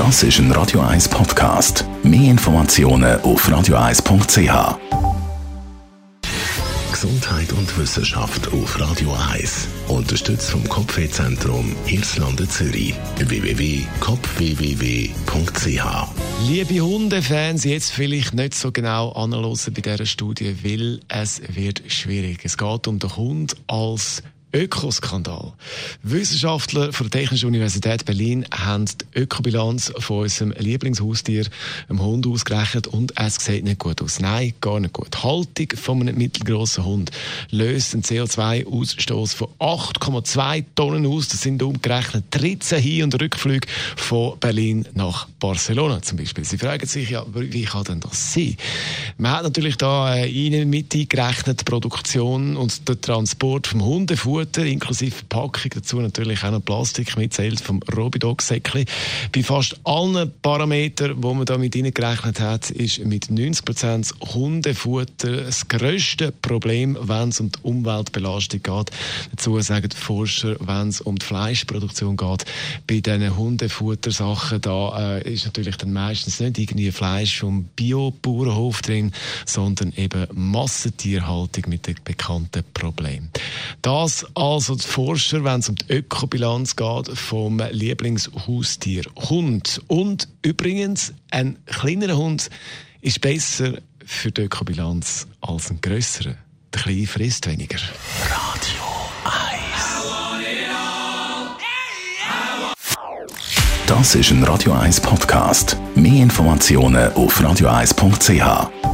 Das ist ein Radio 1 Podcast. Mehr Informationen auf radio1.ch. Gesundheit und Wissenschaft auf Radio 1. Unterstützt vom Kopfwehzentrum Irlande Zürich. www.kopfwww.ch Liebe Hundefans, jetzt vielleicht nicht so genau anhören bei dieser Studie, weil es wird schwierig. Es geht um den Hund als Ökoskandal. Wissenschaftler von der Technischen Universität Berlin haben die Ökobilanz von unserem Lieblingshaustier, einem Hund, ausgerechnet und es sieht nicht gut aus. Nein, gar nicht gut. Die Haltung von einem mittelgroßen Hund löst einen CO2-Ausstoß von 8,2 Tonnen aus. Das sind umgerechnet 13 Hin- und Rückflüge von Berlin nach Barcelona zum Beispiel. Sie fragen sich ja, wie kann denn das sein? Man hat natürlich da äh, Ihnen mit eingerechnet, die Produktion und der Transport vom Hundefutter Futter inklusive Verpackung, dazu natürlich auch noch Plastik mitzählt vom Robidog-Säckchen. Bei fast allen Parametern, die man da mit gerechnet hat, ist mit 90 Prozent Hundefutter das grösste Problem, wenn es um die Umweltbelastung geht. Dazu sagen Forscher, wenn es um die Fleischproduktion geht, bei diesen Hundefuttersachen, da äh, ist natürlich dann meistens nicht irgendwie Fleisch vom Bio-Bauernhof drin, sondern eben Massentierhaltung mit den bekannten Problemen. Das also die Forscher, wenn es um die Ökobilanz geht, vom Lieblingshaustier Hund. Und übrigens, ein kleinerer Hund ist besser für die Ökobilanz als ein grösserer. Der Kleine frisst weniger. Radio 1 Das ist ein Radio 1 Podcast. Mehr Informationen auf radio1.ch.